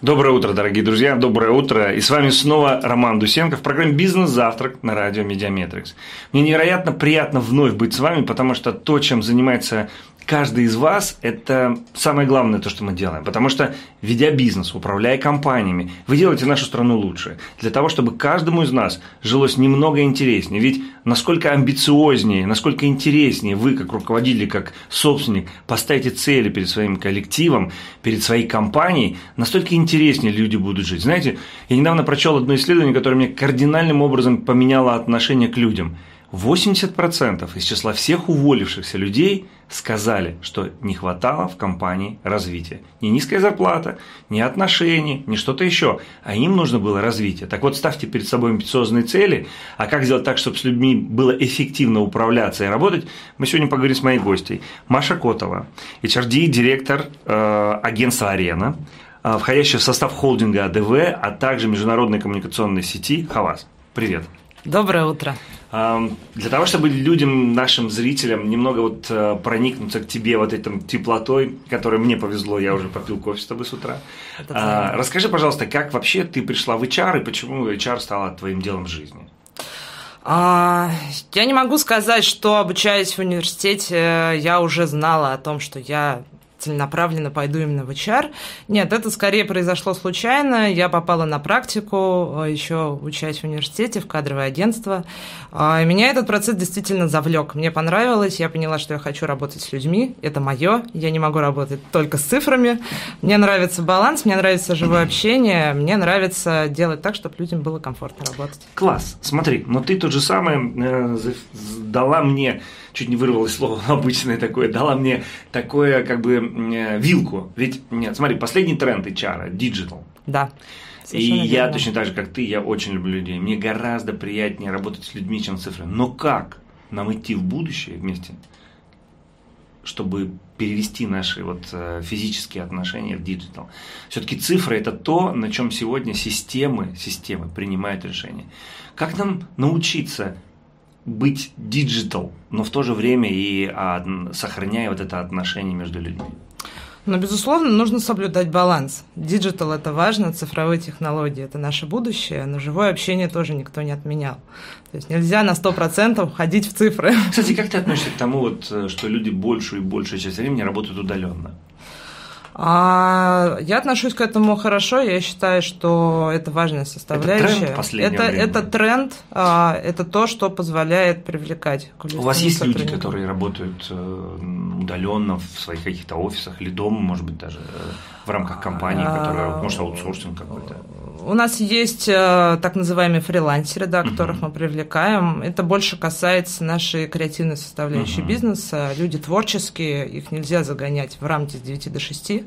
Доброе утро, дорогие друзья, доброе утро. И с вами снова Роман Дусенко в программе «Бизнес-завтрак» на радио «Медиаметрикс». Мне невероятно приятно вновь быть с вами, потому что то, чем занимается каждый из вас – это самое главное то, что мы делаем. Потому что, ведя бизнес, управляя компаниями, вы делаете нашу страну лучше. Для того, чтобы каждому из нас жилось немного интереснее. Ведь насколько амбициознее, насколько интереснее вы, как руководитель, как собственник, поставите цели перед своим коллективом, перед своей компанией, настолько интереснее люди будут жить. Знаете, я недавно прочел одно исследование, которое мне кардинальным образом поменяло отношение к людям – 80% из числа всех уволившихся людей сказали, что не хватало в компании развития. Не низкая зарплата, не отношения, не что-то еще, а им нужно было развитие. Так вот, ставьте перед собой амбициозные цели, а как сделать так, чтобы с людьми было эффективно управляться и работать, мы сегодня поговорим с моей гостьей. Маша Котова, HRD, директор э, агентства «Арена», э, входящая в состав холдинга АДВ, а также международной коммуникационной сети «Хавас». Привет. Доброе утро. Для того, чтобы людям, нашим зрителям немного вот э, проникнуться к тебе вот этим теплотой, которой мне повезло, я уже попил кофе с тобой с утра. А, расскажи, пожалуйста, как вообще ты пришла в HR и почему HR стала твоим делом в жизни? А, я не могу сказать, что обучаясь в университете, я уже знала о том, что я целенаправленно пойду именно в HR. Нет, это скорее произошло случайно. Я попала на практику, э, еще учась в университете, в кадровое агентство. А, меня этот процесс действительно завлек. Мне понравилось, я поняла, что я хочу работать с людьми. Это мое. Я не могу работать только с цифрами. Мне нравится баланс, мне нравится живое общение, мне нравится делать так, чтобы людям было комфортно работать. Класс. Смотри, но ты тот же самый э, дала мне чуть не вырвалось слово обычное такое, дала мне такое, как бы, э, вилку. Ведь, нет, смотри, последний тренд HR, digital. Да. И я точно так же, как ты, я очень люблю людей. Мне гораздо приятнее работать с людьми, чем с цифрами. Но как нам идти в будущее вместе, чтобы перевести наши вот э, физические отношения в digital. Все-таки цифры это то, на чем сегодня системы, системы принимают решения. Как нам научиться быть digital, но в то же время и а, сохраняя вот это отношение между людьми? Но, безусловно, нужно соблюдать баланс. Digital – это важно, цифровые технологии – это наше будущее, но живое общение тоже никто не отменял. То есть нельзя на 100% ходить в цифры. Кстати, как ты относишься к тому, вот, э, что люди большую и большую часть времени работают удаленно? А я отношусь к этому хорошо. Я считаю, что это важная составляющая. Это тренд это, время. это тренд, а, это то, что позволяет привлекать. У вас есть люди, которые работают э, удаленно в своих каких-то офисах или дома, может быть, даже э, в рамках компании, которая, может, аутсорсинг какой-то? У нас есть э, так называемые фрилансеры, да, которых мы привлекаем. Это больше касается нашей креативной составляющей бизнеса. Люди творческие, их нельзя загонять в рамки с 9 до 6.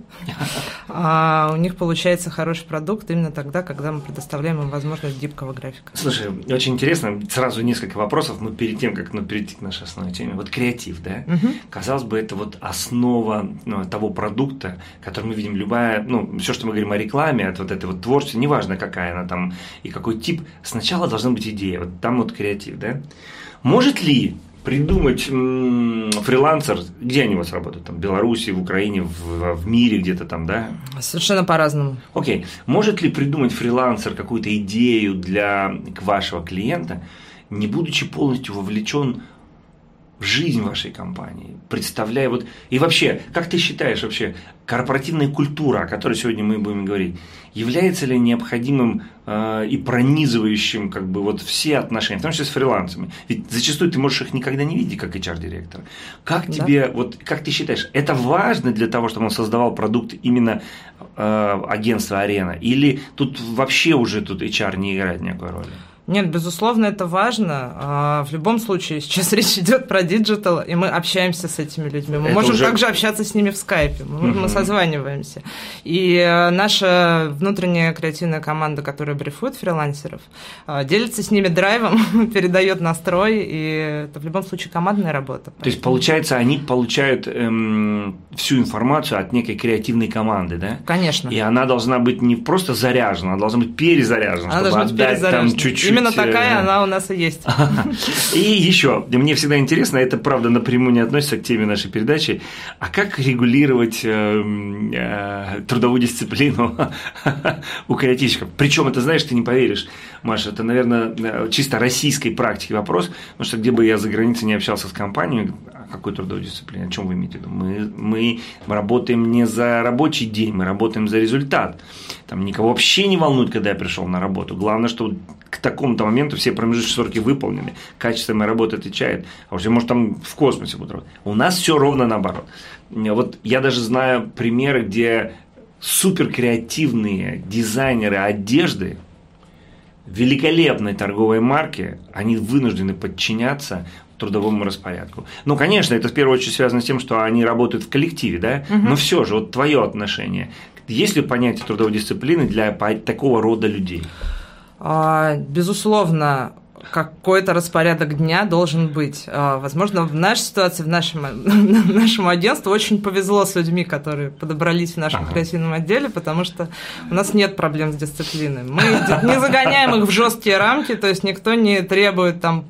А у них получается хороший продукт именно тогда, когда мы предоставляем им возможность гибкого графика. Слушай, очень интересно. Сразу несколько вопросов, но перед тем, как ну, перейти к нашей основной теме. Вот креатив, да? Uh-huh. Казалось бы, это вот основа ну, того продукта, который мы видим. Любая, ну, все, что мы говорим о рекламе, от вот этой вот творчества, неважно, неважно какая она там и какой тип, сначала должна быть идея, вот там вот креатив, да? Может ли придумать м- фрилансер, где они у вас работают, там, в Беларуси, в Украине, в, в мире где-то там, да? Совершенно по-разному. Окей. Может ли придумать фрилансер какую-то идею для вашего клиента, не будучи полностью вовлечен жизнь вашей компании, представляя вот... И вообще, как ты считаешь вообще, корпоративная культура, о которой сегодня мы будем говорить, является ли необходимым э, и пронизывающим как бы вот все отношения, в том числе с фрилансами? Ведь зачастую ты можешь их никогда не видеть как HR-директор. Как да. тебе, вот как ты считаешь, это важно для того, чтобы он создавал продукт именно э, агентства Арена? Или тут вообще уже тут HR не играет никакой роли? Нет, безусловно, это важно. А, в любом случае, сейчас речь идет про digital, и мы общаемся с этими людьми. Мы это можем уже... также общаться с ними в скайпе, мы, угу. мы созваниваемся. И э, наша внутренняя креативная команда, которая брифует фрилансеров, а, делится с ними драйвом, передает настрой, и это в любом случае командная работа. То есть, получается, они получают эм, всю информацию от некой креативной команды, да? Конечно. И она должна быть не просто заряжена, она должна быть перезаряжена, она чтобы отдать там чуть-чуть Именно такая она у нас и есть. И еще, мне всегда интересно, это правда напрямую не относится к теме нашей передачи, а как регулировать эм, э, трудовую дисциплину у креативщиков? Причем это, знаешь, ты не поверишь, Маша, это, наверное, э, чисто российской практики вопрос, потому что где бы я за границей не общался с компанией, какой трудовой дисциплине? О чем вы имеете в виду? Мы, мы работаем не за рабочий день, мы работаем за результат. Там никого вообще не волнует, когда я пришел на работу. Главное, что к такому-то моменту все промежуточные сроки выполнены, качество моей работы отвечает, а уже может там в космосе будут работать. У нас все ровно наоборот. Вот я даже знаю примеры, где супер креативные дизайнеры одежды великолепной торговой марки, они вынуждены подчиняться трудовому распорядку. Ну, конечно, это в первую очередь связано с тем, что они работают в коллективе, да, угу. но все же, вот твое отношение. Есть ли понятие трудовой дисциплины для такого рода людей? А, безусловно, какой-то распорядок дня должен быть. А, возможно, в нашей ситуации, в нашем, нашему агентству очень повезло с людьми, которые подобрались в нашем ага. креативном отделе, потому что у нас нет проблем с дисциплиной. Мы не загоняем их в жесткие рамки, то есть никто не требует там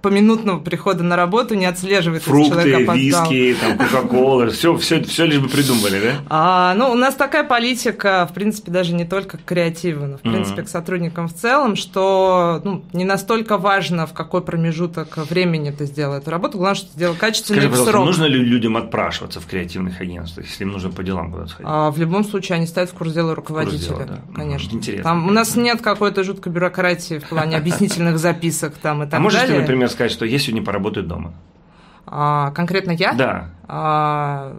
поминутного прихода на работу не отслеживает, Фрукты, человек виски, там, кока-кола, все, все, все лишь бы придумали, да? А, ну, у нас такая политика, в принципе, даже не только к креативу, но, в принципе, mm-hmm. к сотрудникам в целом, что ну, не настолько важно, в какой промежуток времени ты сделал эту работу, главное, что ты сделал качественно Скажи, и в срок. нужно ли людям отпрашиваться в креативных агентствах, если им нужно по делам куда-то сходить? А, в любом случае, они ставят в курс дела руководителя, курс дела, да. конечно. Интересно. Там у нас нет какой-то жуткой бюрократии в плане объяснительных записок там и так а далее. А можете, например, например, сказать, что я сегодня поработаю дома? А, конкретно я? Да. А,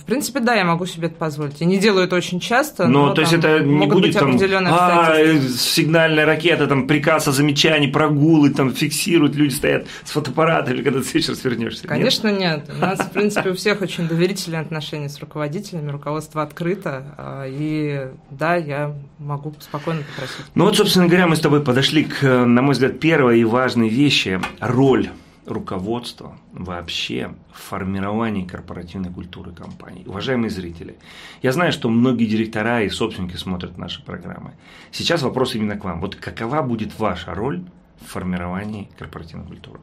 в принципе, да, я могу себе это позволить. Я не делаю это очень часто. Но, но то есть это не будет там, а, сигнальная ракета, там приказ о замечании, прогулы, там фиксируют, люди стоят с фотоаппаратами, когда ты вечер свернешься. Конечно, нет? нет. У нас, в принципе, у всех очень доверительные отношения с руководителями, руководство открыто, а, и да, я могу спокойно попросить. Ну вот, собственно говоря, мы с тобой подошли к, на мой взгляд, первой и важной вещи – роль руководства вообще в формировании корпоративной культуры компании. Уважаемые зрители, я знаю, что многие директора и собственники смотрят наши программы. Сейчас вопрос именно к вам. Вот какова будет ваша роль в формировании корпоративной культуры?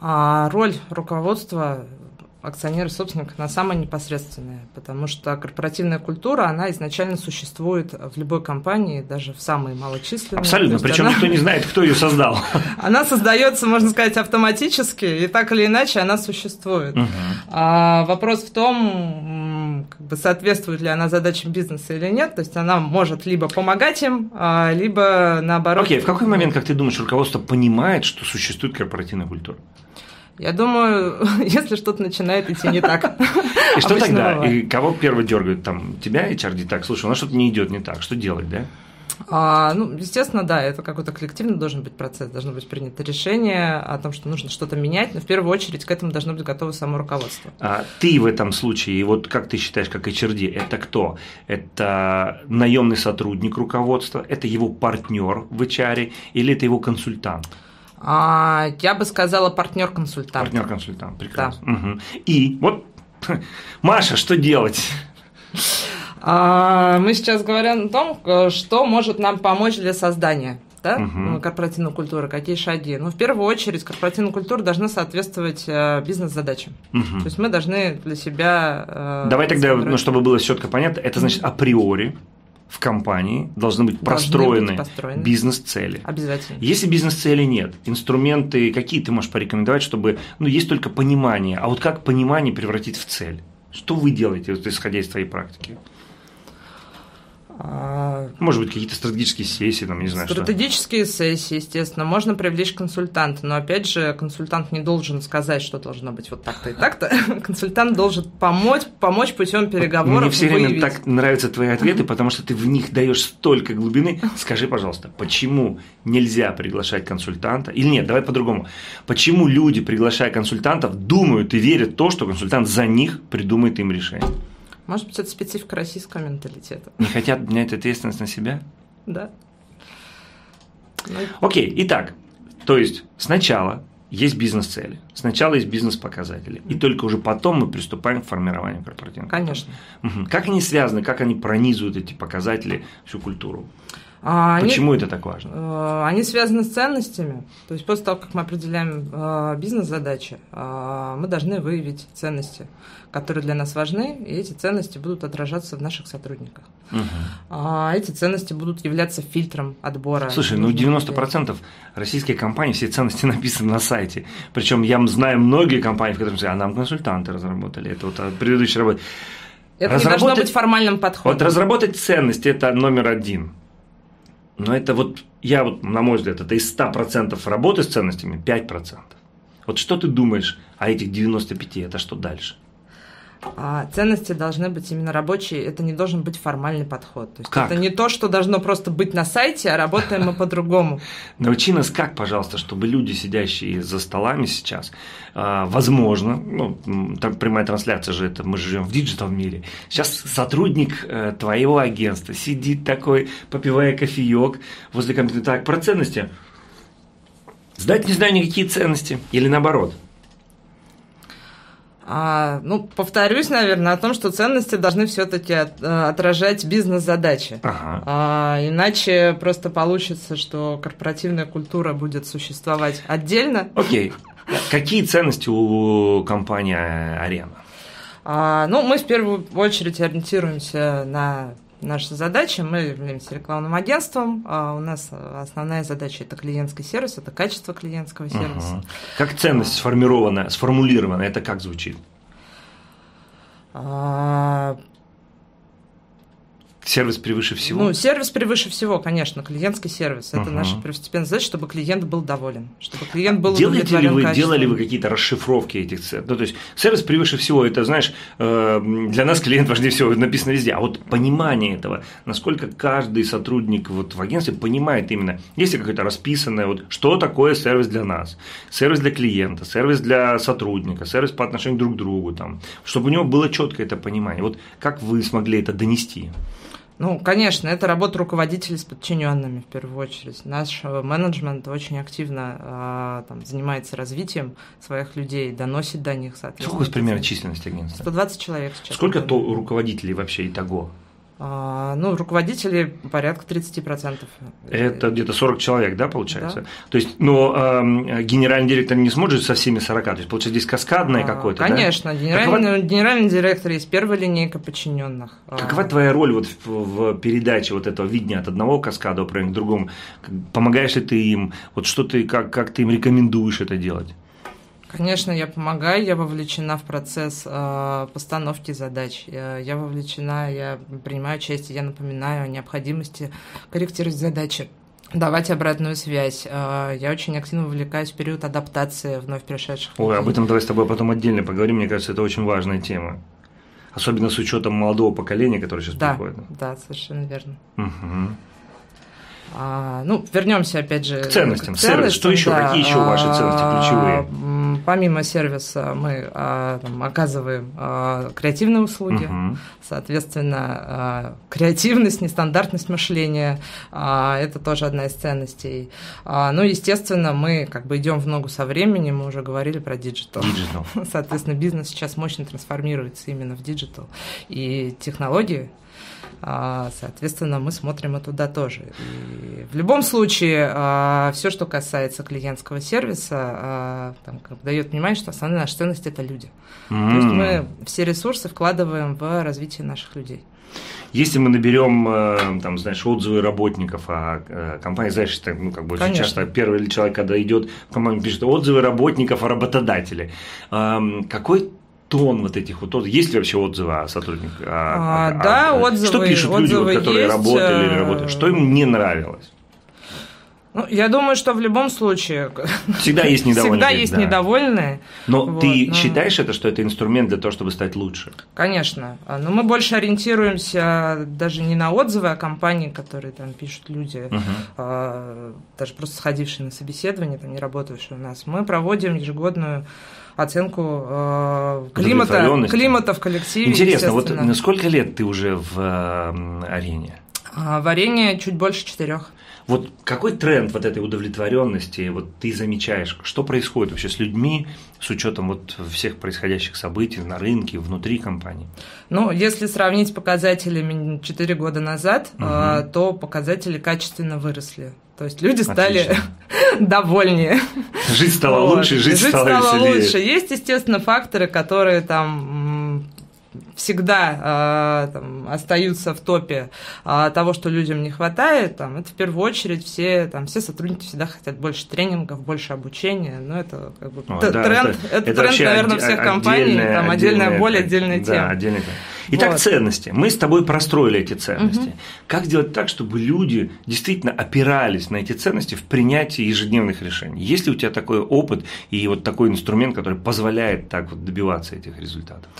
А роль руководства акционер и собственник, она самая непосредственная, потому что корпоративная культура, она изначально существует в любой компании, даже в самой малочисленной. Абсолютно, причем она... никто не знает, кто ее создал. Она создается, можно сказать, автоматически, и так или иначе она существует. Угу. А вопрос в том, как бы соответствует ли она задачам бизнеса или нет, то есть она может либо помогать им, а, либо наоборот. Окей, в какой момент, как ты думаешь, руководство понимает, что существует корпоративная культура? Я думаю, если что-то начинает идти не так. И что тогда? И кого первый дергают? Там тебя HRD так, слушай, у нас что-то не идет не так, что делать, да? А, ну, естественно, да, это какой-то коллективный должен быть процесс, должно быть принято решение о том, что нужно что-то менять, но в первую очередь к этому должно быть готово само руководство. А ты в этом случае, вот как ты считаешь, как HRD, это кто? Это наемный сотрудник руководства, это его партнер в HR или это его консультант? А, я бы сказала партнер-консультант. Партнер-консультант, прекрасно. Да. Угу. И вот, Маша, что делать? А, мы сейчас говорим о том, э, что может нам помочь для создания да, угу. корпоративной культуры, какие шаги. Ну, в первую очередь, корпоративная культура должна соответствовать э, бизнес-задачам. Угу. То есть мы должны для себя... Давай тогда, ну, чтобы было четко понятно, это значит априори в компании должны быть простроены, построены. бизнес-цели. Обязательно. Если бизнес-цели нет, инструменты какие ты можешь порекомендовать, чтобы, ну, есть только понимание, а вот как понимание превратить в цель? Что вы делаете, вот, исходя из твоей практики? А, Может быть, какие-то стратегические сессии, там, не знаю. Стратегические что. сессии, естественно. Можно привлечь консультанта, но опять же, консультант не должен сказать, что должно быть вот так-то и так-то. Консультант должен помочь, помочь путем переговоров. Мне все время так нравятся твои ответы, потому что ты в них даешь столько глубины. Скажи, пожалуйста, почему нельзя приглашать консультанта? Или нет, давай по-другому. Почему люди, приглашая консультантов, думают и верят в то, что консультант за них придумает им решение? Может быть, это специфика российского менталитета. Не хотят взять ответственность на себя? Да. Ну... Окей, итак, то есть сначала есть бизнес-цели, сначала есть бизнес-показатели, и только уже потом мы приступаем к формированию корпоративного. Конечно. Как они связаны, как они пронизывают эти показатели, всю культуру? А, Почему они, это так важно? Э, они связаны с ценностями. То есть после того, как мы определяем э, бизнес-задачи, э, мы должны выявить ценности, которые для нас важны, и эти ценности будут отражаться в наших сотрудниках. Угу. Эти ценности будут являться фильтром отбора. Слушай, ну 90% людей. российских компаний все ценности написаны на сайте. Причем я знаю многие компании, в которых а нам консультанты разработали. Это вот предыдущая работа. Это не должно быть формальным подходом. Вот разработать ценности – это номер один. Но это вот, я вот, на мой взгляд, это из 100% работы с ценностями 5%. Вот что ты думаешь о этих 95? Это что дальше? А ценности должны быть именно рабочие, это не должен быть формальный подход. То есть как? это не то, что должно просто быть на сайте, а работаем мы по-другому. Научи нас как, пожалуйста, чтобы люди, сидящие за столами сейчас, а, возможно, ну, там прямая трансляция же, это мы живем в digital мире. Сейчас сотрудник э, твоего агентства сидит такой, попивая кофеек возле компьютера. Так, про ценности. Знать не знаю никакие ценности. Или наоборот – а, ну, повторюсь, наверное, о том, что ценности должны все-таки от, э, отражать бизнес-задачи. Ага. А, иначе просто получится, что корпоративная культура будет существовать отдельно. Окей. Какие ценности у компании Арена? А, ну, мы в первую очередь ориентируемся на наши задачи. Мы являемся рекламным агентством. А у нас основная задача это клиентский сервис, это качество клиентского сервиса. Угу. Как ценность сформирована, сформулирована, это как звучит? Сервис превыше всего? Ну, сервис превыше всего, конечно, клиентский сервис. Это uh-huh. наша первостепенная задача, чтобы клиент был доволен, чтобы клиент был Делаете ли вы, Делали вы какие-то расшифровки этих цен? Ну, то есть, сервис превыше всего, это, знаешь, э, для нас клиент важнее всего, написано везде. А вот понимание этого, насколько каждый сотрудник вот в агентстве понимает именно, есть ли какое-то расписанное, вот, что такое сервис для нас, сервис для клиента, сервис для сотрудника, сервис по отношению друг к другу, там, чтобы у него было четкое это понимание. Вот как вы смогли это донести? Ну, конечно, это работа руководителей с подчиненными в первую очередь. Наш менеджмент очень активно э, там, занимается развитием своих людей, доносит до них, соответственно. Сколько примерно численность агентства? 120 человек сейчас. Сколько то руководителей вообще итого? А, ну, руководителей порядка 30%. Это где-то 40 человек, да, получается? Да. То есть, но э, генеральный директор не сможет со всеми 40, то есть, получается, здесь каскадное а, какое-то, Конечно, да? генеральный, Какова... генеральный директор есть первая линейка подчиненных. А. Какова твоя роль вот в, в передаче вот этого видения от одного каскада, например, к другому? Помогаешь ли ты им? Вот что ты, как, как ты им рекомендуешь это делать? Конечно, я помогаю, я вовлечена в процесс э, постановки задач, я, я вовлечена, я принимаю участие, я напоминаю о необходимости корректировать задачи давать обратную связь. Э, я очень активно вовлекаюсь в период адаптации вновь пришедших. Ой, об этом давай с тобой потом отдельно поговорим. Мне кажется, это очень важная тема. Особенно с учетом молодого поколения, которое сейчас да, приходит. Да, совершенно верно. Угу. А, ну, вернемся опять же к ценностям. К ценностям Сервис, что еще? Да. Какие еще ваши ценности ключевые? Помимо сервиса мы а, там, оказываем а, креативные услуги, угу. соответственно, а, креативность, нестандартность мышления это тоже одна из ценностей. Ну, естественно, мы как бы идем в ногу со временем, мы уже говорили про digital. Соответственно, бизнес сейчас мощно трансформируется именно в digital. И технологии а, соответственно, мы смотрим и туда тоже. И в любом случае, а, все, что касается клиентского сервиса, а, там, дает понимание, что основная наша ценность – это люди. Mm. То есть мы все ресурсы вкладываем в развитие наших людей. Если мы наберем, э, там, знаешь, отзывы работников, а э, компания, знаешь, это, ну, как бы очень часто первый человек, когда идет в компанию, пишет отзывы работников о работодателе. Какой тон вот этих вот Есть ли вообще отзывы о сотрудниках? А, а, да, а, отзывы. Что пишут люди, вот, которые есть, работали или работают? Что им не нравилось? Ну, я думаю, что в любом случае всегда есть недовольные. Всегда есть да. недовольные. Но вот, ты но... считаешь это, что это инструмент для того, чтобы стать лучше? Конечно. Но мы больше ориентируемся даже не на отзывы о компании, которые там пишут люди, угу. а, даже просто сходившие на собеседование, там не работающие у нас. Мы проводим ежегодную оценку э, климата, климата в коллективе. Интересно, вот сколько лет ты уже в э, арене? А, варенье чуть больше четырех. Вот какой тренд вот этой удовлетворенности вот ты замечаешь? Что происходит вообще с людьми с учетом вот всех происходящих событий на рынке, внутри компании? Ну, если сравнить показателями 4 года назад, угу. то показатели качественно выросли. То есть люди стали довольнее. Жить стало вот. лучше, жить, жить стало, стало веселее. лучше. Есть, естественно, факторы, которые там всегда э, там, остаются в топе э, того, что людям не хватает, там, это в первую очередь все, там, все сотрудники всегда хотят больше тренингов, больше обучения, но это как бы Ой, тренд, да, это, это, это тренд, наверное, всех компаний, там отдельная боль, отдельная тема. Да, отдельная Итак, вот. ценности. Мы с тобой простроили эти ценности. Угу. Как сделать так, чтобы люди действительно опирались на эти ценности в принятии ежедневных решений? Есть ли у тебя такой опыт и вот такой инструмент, который позволяет так вот добиваться этих результатов?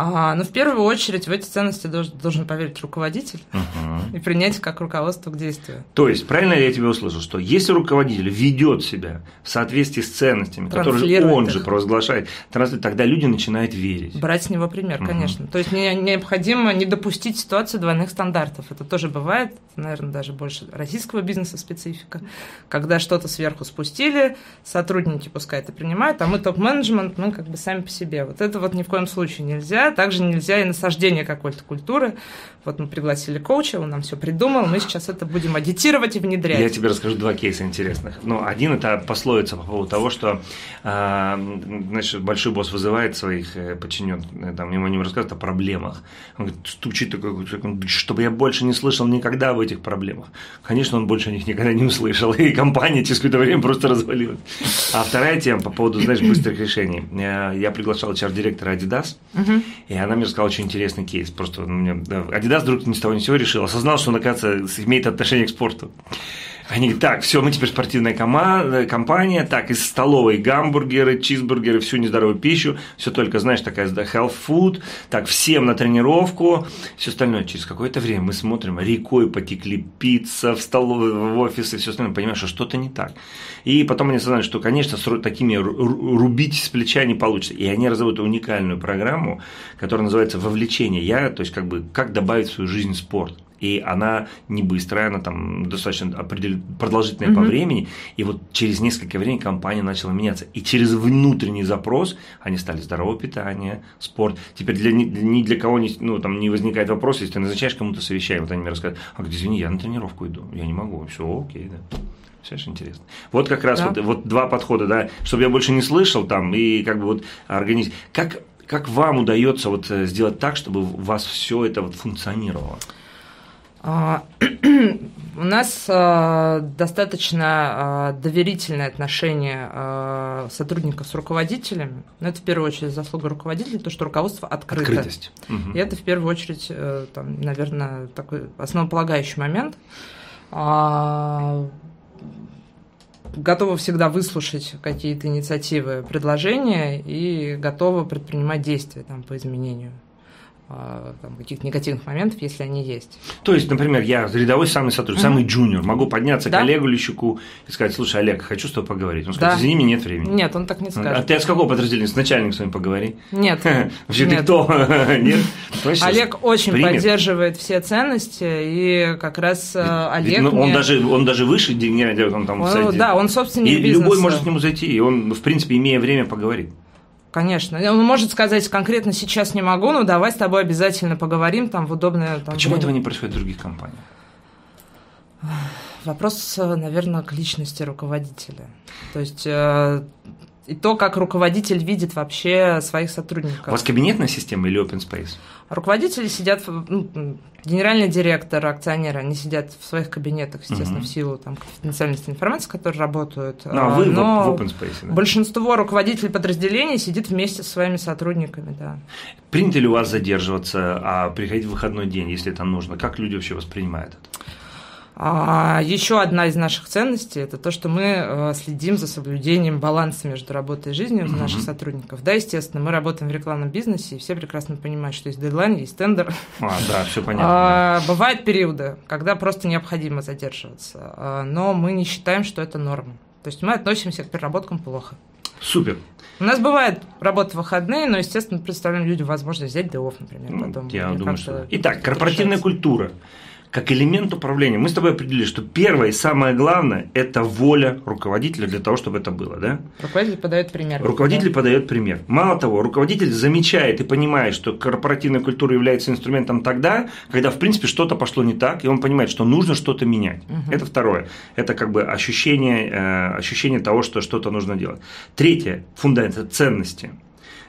А, ну, в первую очередь, в эти ценности должен, должен поверить руководитель угу. и принять как руководство к действию. То есть, правильно ли я тебя услышал, что если руководитель ведет себя в соответствии с ценностями, которые он их. же провозглашает, тогда люди начинают верить. Брать с него пример, угу. конечно. То есть, не, необходимо не допустить ситуацию двойных стандартов. Это тоже бывает, наверное, даже больше российского бизнеса специфика, когда что-то сверху спустили, сотрудники пускай это принимают, а мы топ-менеджмент, мы как бы сами по себе. Вот это вот ни в коем случае нельзя также нельзя и насаждение какой-то культуры. Вот мы пригласили коуча, он нам все придумал, мы сейчас это будем адитировать и внедрять. Я тебе расскажу два кейса интересных. Ну, один это пословица по поводу того, что э, значит, большой босс вызывает своих э, подчиненных, э, там, ему не рассказывает о проблемах. Он говорит, стучит такой, чтобы я больше не слышал никогда об этих проблемах. Конечно, он больше о них никогда не услышал, и компания через какое-то время просто развалилась. А вторая тема по поводу, знаешь, быстрых решений. Я, я приглашал HR-директора Adidas, угу. И она мне рассказала очень интересный кейс. Просто ну, мне, Adidas вдруг ни с того ни с сего решил, осознал, что он, оказывается, имеет отношение к спорту. Они говорят, так, все, мы теперь спортивная команда, компания, так, из столовой гамбургеры, чизбургеры, всю нездоровую пищу, все только, знаешь, такая health food, так, всем на тренировку, все остальное. Через какое-то время мы смотрим, рекой потекли пицца в столовой, в офисы, все остальное, понимаешь, что что-то не так. И потом они осознали, что, конечно, с такими рубить с плеча не получится. И они разработали уникальную программу, которая называется «Вовлечение». Я, то есть, как бы, как добавить в свою жизнь спорт и она не быстрая, она там достаточно продолжительная mm-hmm. по времени, и вот через несколько времени компания начала меняться. И через внутренний запрос они стали здоровое питание, спорт. Теперь для, ни для кого не, ну, там, не возникает вопрос, если ты назначаешь кому-то совещание, вот они мне рассказывают, а извини, я на тренировку иду, я не могу, все окей, да. Все интересно. Вот как раз да. вот, вот два подхода, да, чтобы я больше не слышал там, и как бы вот организм. Как, как вам удается вот э, сделать так, чтобы у вас все это вот функционировало? А, у нас а, достаточно а, доверительное отношение сотрудников с руководителями. Но это в первую очередь заслуга руководителей, то, что руководство открыто. Открытость. И это в первую очередь, э, там, наверное, такой основополагающий момент. Готовы всегда выслушать какие-то инициативы, предложения и готовы предпринимать действия там, по изменению. А, каких-то негативных моментов, если они есть. То есть, например, я рядовой самый сотрудник, mm-hmm. самый джуниор, могу подняться да? к Олегу Лещуку и сказать, слушай, Олег, хочу с тобой поговорить. Он скажет, да. извини, нет времени. Нет, он так не скажет. А ты от какого подразделения? С начальником с вами поговори. Нет. Вообще ты кто? Нет? Олег очень поддерживает все ценности, и как раз э, Олег ну, он даже Он даже выше генерального он там Да, он собственник И любой может к нему зайти, и он, в принципе, имея время, поговорит. Конечно. Он может сказать, конкретно сейчас не могу, но давай с тобой обязательно поговорим там в удобное там, Почему время. этого не происходит в других компаниях? Вопрос, наверное, к личности руководителя. То есть э, и то, как руководитель видит вообще своих сотрудников. У вас кабинетная система или open space? Руководители сидят, ну, генеральный директор, акционеры, они сидят в своих кабинетах, естественно, угу. в силу там, конфиденциальности информации, которые работают. Ну, а вы но в, open space, да? большинство руководителей подразделений сидит вместе со своими сотрудниками, да. Принято ли у вас задерживаться, а приходить в выходной день, если это нужно? Как люди вообще воспринимают это? А еще одна из наших ценностей – это то, что мы э, следим за соблюдением баланса между работой и жизнью mm-hmm. наших сотрудников. Да, естественно, мы работаем в рекламном бизнесе, и все прекрасно понимают, что есть дедлайн, есть тендер. А, да, все понятно. А, бывают периоды, когда просто необходимо задерживаться, а, но мы не считаем, что это норма. То есть мы относимся к переработкам плохо. Супер. У нас бывает работа в выходные, но, естественно, представляем людям возможность взять day например, потом. Я думаю, что... Итак, корпоративная культура. Как элемент управления. Мы с тобой определили, что первое и самое главное – это воля руководителя для того, чтобы это было, да? Руководитель подает пример. Руководитель да? подает пример. Мало того, руководитель замечает и понимает, что корпоративная культура является инструментом тогда, когда, в принципе, что-то пошло не так, и он понимает, что нужно что-то менять. Угу. Это второе. Это как бы ощущение, э, ощущение того, что что-то нужно делать. Третье – фундамент – ценности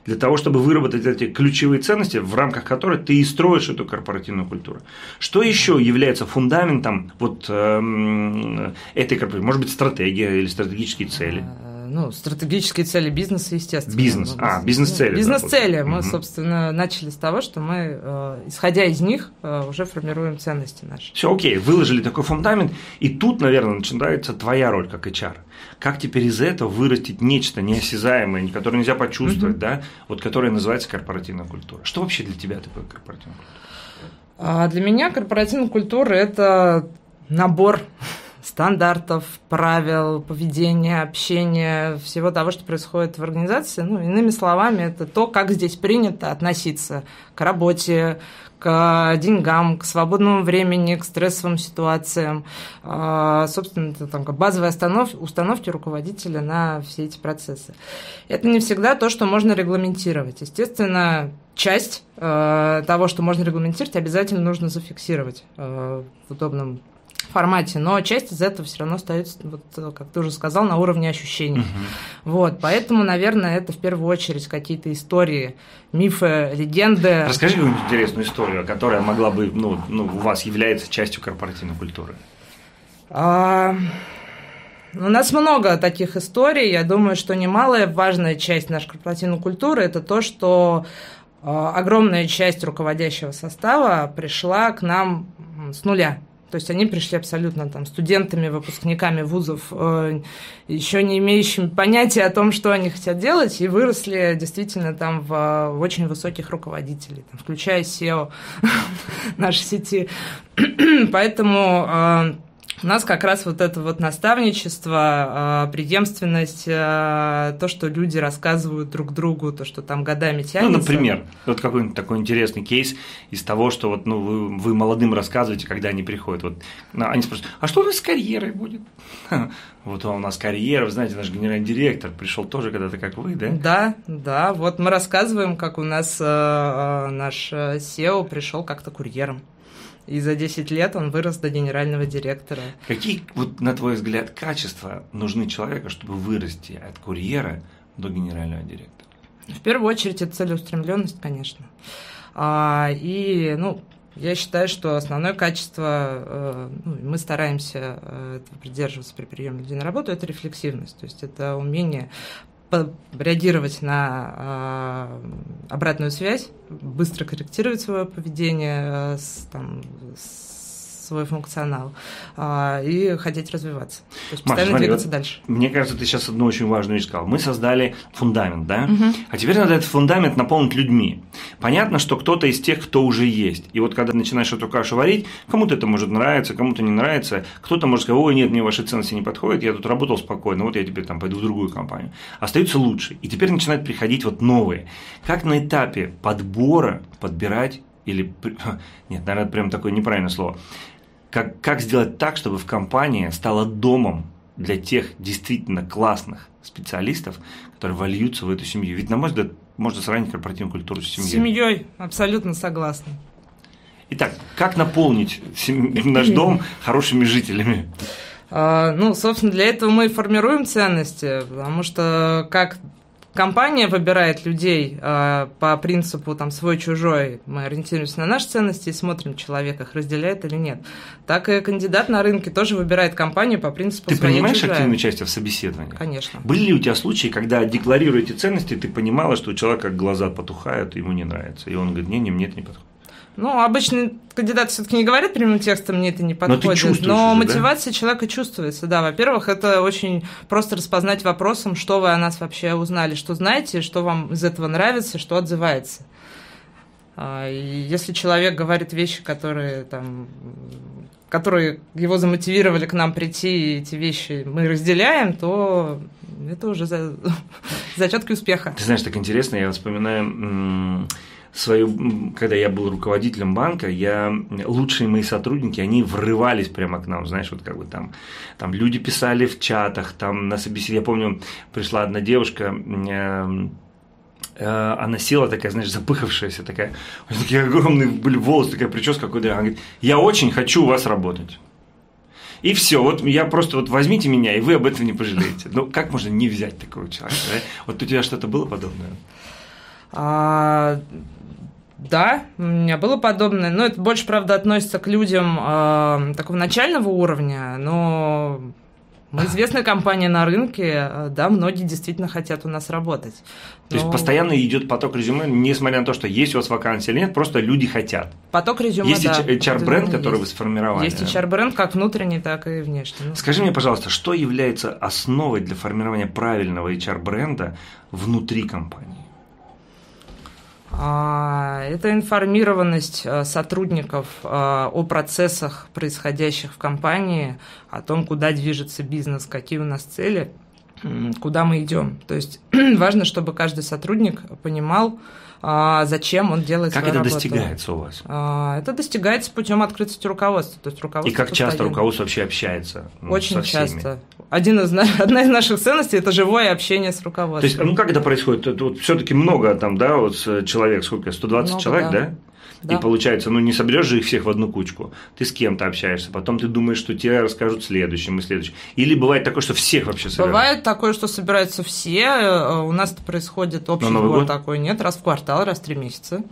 для того, чтобы выработать эти ключевые ценности, в рамках которых ты и строишь эту корпоративную культуру. Что еще является фундаментом вот э, этой корпоративной? Может быть, стратегия или стратегические цели? Ну, стратегические цели бизнеса, естественно. Бизнес, а, бизнес-цели. Бизнес-цели. Да, мы, угу. собственно, начали с того, что мы, э, исходя из них, э, уже формируем ценности наши. Все, окей, выложили такой фундамент, и тут, наверное, начинается твоя роль как HR как теперь из этого вырастить нечто неосязаемое, которое нельзя почувствовать, mm да, вот которое называется корпоративная культура. Что вообще для тебя такое корпоративная культура? А для меня корпоративная культура – это набор стандартов, правил, поведения, общения, всего того, что происходит в организации. Ну, иными словами, это то, как здесь принято относиться к работе, к деньгам, к свободному времени, к стрессовым ситуациям. А, собственно, это там, базовые установки, установки руководителя на все эти процессы. Это не всегда то, что можно регламентировать. Естественно, часть э, того, что можно регламентировать, обязательно нужно зафиксировать э, в удобном формате, но часть из этого все равно остается, вот, как ты уже сказал, на уровне ощущений. Угу. Вот, поэтому, наверное, это в первую очередь какие-то истории, мифы, легенды. Расскажи какую-нибудь интересную историю, которая могла бы, ну, ну, у вас является частью корпоративной культуры. А... У нас много таких историй. Я думаю, что немалая важная часть нашей корпоративной культуры это то, что а, огромная часть руководящего состава пришла к нам с нуля. То есть они пришли абсолютно там студентами, выпускниками вузов, э, еще не имеющими понятия о том, что они хотят делать, и выросли действительно там в, в очень высоких руководителей, там, включая SEO нашей сети. Поэтому э, у нас как раз вот это вот наставничество, а, преемственность, а, то, что люди рассказывают друг другу, то, что там годами тянется. Ну, например, вот какой-нибудь такой интересный кейс из того, что вот ну, вы, вы молодым рассказываете, когда они приходят. Вот, ну, они спрашивают, а что у нас с карьерой будет? Вот у нас карьера, вы знаете, наш генеральный директор пришел тоже когда-то, как вы, да? Да, да. Вот мы рассказываем, как у нас э, наш SEO пришел как-то курьером. И за 10 лет он вырос до генерального директора. Какие, вот, на твой взгляд, качества нужны человеку, чтобы вырасти от курьера до генерального директора? В первую очередь, это целеустремленность, конечно. А, и, ну, я считаю, что основное качество, э, ну, мы стараемся э, придерживаться при приеме людей на работу, это рефлексивность. То есть это умение реагировать на э, обратную связь, быстро корректировать свое поведение, э, с, там, с свой функционал а, и хотеть развиваться. То есть постоянно смотри, двигаться вот дальше. Мне кажется, ты сейчас одну очень важную вещь сказал. Мы создали фундамент, да? Угу. А теперь надо этот фундамент наполнить людьми. Понятно, что кто-то из тех, кто уже есть. И вот когда начинаешь эту кашу варить, кому-то это может нравиться, кому-то не нравится. Кто-то может сказать, ой, нет, мне ваши ценности не подходят, я тут работал спокойно, вот я теперь там пойду в другую компанию. Остаются лучшие. И теперь начинают приходить вот новые. Как на этапе подбора подбирать или... Нет, наверное, прям такое неправильное слово как, как сделать так, чтобы в компании стала домом для тех действительно классных специалистов, которые вольются в эту семью. Ведь, на мой взгляд, можно сравнить корпоративную культуру с семьей. С семьей, абсолютно согласна. Итак, как наполнить наш дом хорошими жителями? А, ну, собственно, для этого мы и формируем ценности, потому что как компания выбирает людей э, по принципу там свой-чужой, мы ориентируемся на наши ценности и смотрим, человек их разделяет или нет. Так и кандидат на рынке тоже выбирает компанию по принципу Ты принимаешь активное участие в собеседовании? Конечно. Были ли у тебя случаи, когда, декларируя эти ценности, ты понимала, что у человека глаза потухают, ему не нравится, и он говорит, не, не, мне это не подходит? Ну, обычно кандидат все-таки не говорит прямым текстом, мне это не подходит. Но, но мотивация да? человека чувствуется, да. Во-первых, это очень просто распознать вопросом, что вы о нас вообще узнали, что знаете, что вам из этого нравится, что отзывается. А, и если человек говорит вещи, которые там которые его замотивировали к нам прийти, и эти вещи мы разделяем, то это уже за... зачетки успеха. Ты знаешь, так интересно, я вспоминаю свою, когда я был руководителем банка, я, лучшие мои сотрудники, они врывались прямо к нам, знаешь, вот как бы там, там люди писали в чатах, там на собеседовании, я помню, пришла одна девушка, э, э, она села такая, знаешь, запыхавшаяся такая, такие огромные были волосы, такая прическа какой-то, она говорит, я очень хочу у вас работать. И все, вот я просто вот возьмите меня, и вы об этом не пожалеете. Ну, как можно не взять такого человека? Да? Вот у тебя что-то было подобное? А, да, у меня было подобное, но это больше, правда, относится к людям э, такого начального уровня, но мы известная компания на рынке, э, да, многие действительно хотят у нас работать. То есть постоянно идет поток резюме, несмотря на то, что есть у вас вакансия или нет, просто люди хотят. Поток резюме, есть да. HR-бренд, который есть. вы сформировали. Есть HR-бренд как внутренний, так и внешний. Ну, Скажи мне, пожалуйста, что является основой для формирования правильного HR-бренда внутри компании? А, это информированность э, сотрудников э, о процессах, происходящих в компании, о том, куда движется бизнес, какие у нас цели, куда мы идем. То есть важно, чтобы каждый сотрудник понимал, а, зачем он делает как это работу. достигается у вас? А, это достигается путем открытости руководства. То есть руководство И как часто постоянно. руководство вообще общается? Ну, Очень часто. Один из, одна из наших ценностей – это живое общение с руководством. То есть, ну как это происходит? Вот все-таки много там, да, вот человек, сколько, 120 много, человек, да? да? Да. И получается, ну не соберешь же их всех в одну кучку. Ты с кем-то общаешься, потом ты думаешь, что тебе расскажут следующим и следующим. Или бывает такое, что всех вообще собирают? Бывает такое, что собираются все. Э, у нас это происходит общий Новый сбор такой нет, раз в квартал, раз в три месяца.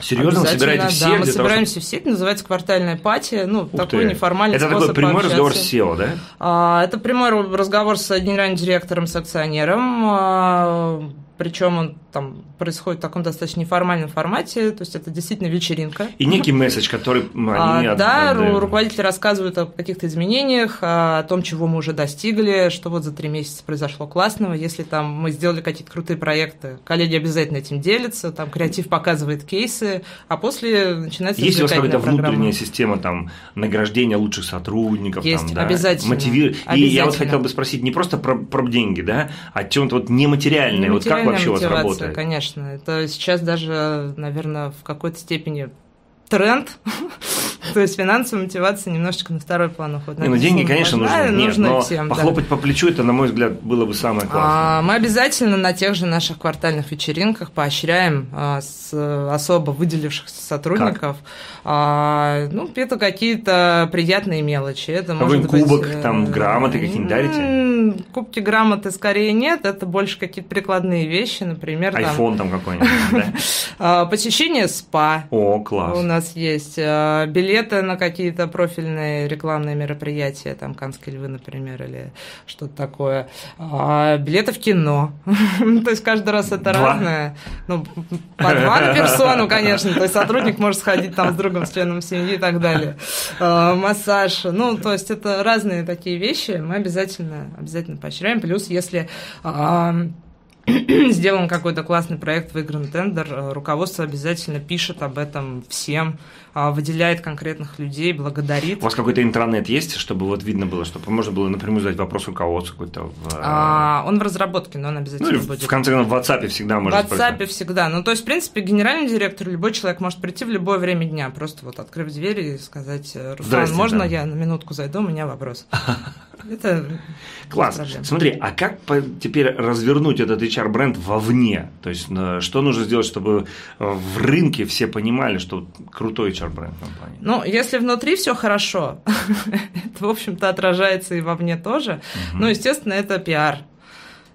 Серьезно, вы собираете всех Да, мы того, собираемся все, это называется квартальная пати, ну, Ух такой ты. неформальный Это такой прямой пообщаться. разговор с SEO, да? А, Это прямой разговор с генеральным директором, с акционером, а, причем он там происходит в таком достаточно неформальном формате, то есть это действительно вечеринка. И некий месседж, который м, они А, да, отдают. ру- руководители рассказывают о каких-то изменениях, а, о том, чего мы уже достигли, что вот за три месяца произошло классного. Если там мы сделали какие-то крутые проекты, коллеги обязательно этим делятся, там креатив показывает кейсы, а после начинается Есть у вас какая-то программа. внутренняя система там награждения лучших сотрудников? Есть, там, да, обязательно. мотиви- И я вот Обязательно. хотел бы спросить не просто про, про деньги, да, а чем-то вот нематериальное. Вот как вообще у вас работает? Конечно, это сейчас даже, наверное, в какой-то степени тренд. То есть финансовая мотивация немножечко на второй план уходит. Не, ну деньги, конечно, нужны. Нет, нужно но всем, да. похлопать по плечу, это, на мой взгляд, было бы самое классное. А, Мы обязательно на тех же наших квартальных вечеринках поощряем а, с особо выделившихся сотрудников. А, Ну, это какие-то приятные мелочи. Это может Какой-нибудь быть, кубок, э, там, грамоты какие-нибудь дарите? Кубки, грамоты скорее нет. Это больше какие-то прикладные вещи, например, Айфон там какой-нибудь, а, посещение спа. О, У класс. нас есть а, билеты на какие-то профильные рекламные мероприятия, там Канские львы, например, или что-то такое. А, билеты в кино. То есть каждый раз это разное. Ну, по два на персону, конечно. То есть сотрудник может сходить там с другом, с членом семьи и так далее. Массаж. Ну, то есть это разные такие вещи. Мы обязательно, обязательно поощряем. Плюс, если а, сделан какой-то классный проект, выигран тендер, э, руководство обязательно пишет об этом всем, выделяет конкретных людей, благодарит. У вас какой-то интранет есть, чтобы вот видно было, чтобы можно было напрямую задать вопрос руководству какой-то? В, А, он в разработке, но он ну, обязательно или в- будет. в конце концов, в WhatsApp всегда В можно WhatsApp всегда. Ну, то есть, в принципе, генеральный директор, любой человек может прийти в любое время дня, просто вот открыв дверь и сказать, «Руслан, Здрасте, можно да. я на минутку зайду, у меня вопрос. Это Класс. Смотри, а как теперь развернуть этот HR-бренд вовне? То есть, э, что нужно сделать, чтобы э, в рынке все понимали, что крутой HR-бренд компании? Ну, если внутри все хорошо, это, в общем-то, отражается и вовне тоже. Ну, естественно, это пиар.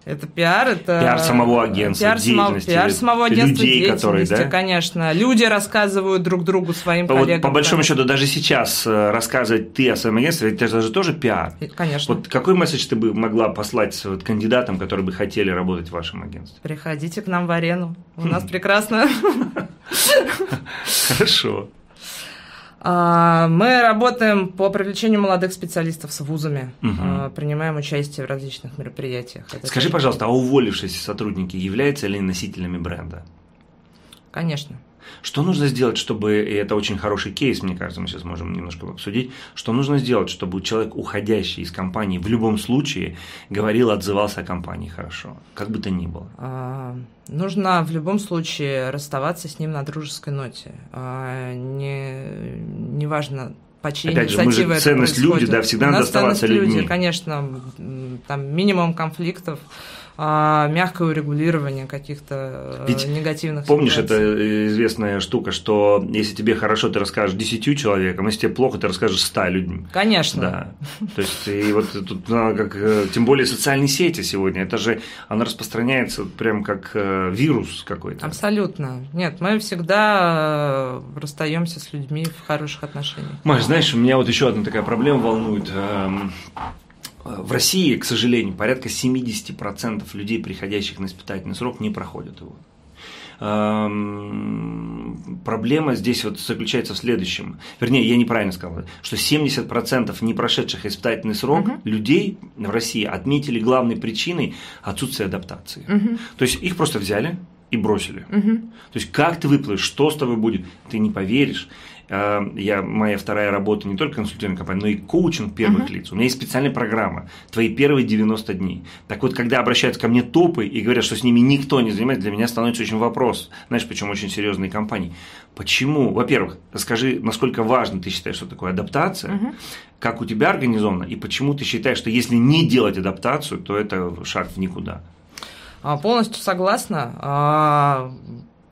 Это пиар, это... Пиар самого агентства, пиар деятельности, пиар самого агентства людей, которые, да? конечно. Люди рассказывают друг другу, своим Вот коллегам. по большому счету, даже сейчас э, рассказывать ты о своем агентстве, это же тоже пиар. Конечно. Вот какой месседж ты бы могла послать вот кандидатам, которые бы хотели работать в вашем агентстве? Приходите к нам в арену. У нас прекрасно. Хорошо. А, Мы работаем по привлечению молодых специалистов с вузами. А, принимаем участие в различных мероприятиях. Это Скажи, тоже- пожалуйста, а уволившиеся сотрудники являются ли носителями бренда? Конечно. Что нужно сделать, чтобы, и это очень хороший кейс, мне кажется, мы сейчас можем немножко обсудить, что нужно сделать, чтобы человек, уходящий из компании, в любом случае говорил, отзывался о компании хорошо, как бы то ни было? А, нужно в любом случае расставаться с ним на дружеской ноте. А, не, неважно, по чьей Опять же, мы же ценность люди, да, всегда надо оставаться людьми. Люди, конечно, там минимум конфликтов, а, мягкое урегулирование каких-то э, Ведь негативных Помнишь, ситуаций. это известная штука, что если тебе хорошо, ты расскажешь десятью человекам, если тебе плохо, ты расскажешь ста людьми. Конечно. Да. То есть, и вот тут, как, э, тем более социальные сети сегодня, это же, она распространяется прям как э, вирус какой-то. Абсолютно. Нет, мы всегда расстаемся с людьми в хороших отношениях. Маш, знаешь, у меня вот еще одна такая проблема волнует эм, в России, к сожалению, порядка 70% людей, приходящих на испытательный срок, не проходят его. Эм, проблема здесь вот заключается в следующем. Вернее, я неправильно сказал, что 70% не прошедших испытательный срок угу. людей в России отметили главной причиной отсутствие адаптации. Угу. То есть их просто взяли и бросили. Угу. То есть как ты выплывешь, что с тобой будет, ты не поверишь. Э, я, моя вторая работа не только консультирование компании, но и коучинг первых uh-huh. лиц. У меня есть специальная программа «Твои первые 90 дней». Так вот, когда обращаются ко мне топы и говорят, что с ними никто не занимается, для меня становится очень вопрос. Знаешь, почему очень серьезные компании. Почему? Во-первых, скажи, насколько важно ты считаешь, что такое адаптация, uh-huh. как у тебя организовано, и почему ты считаешь, что если не делать адаптацию, то это шаг в никуда. А, полностью согласна.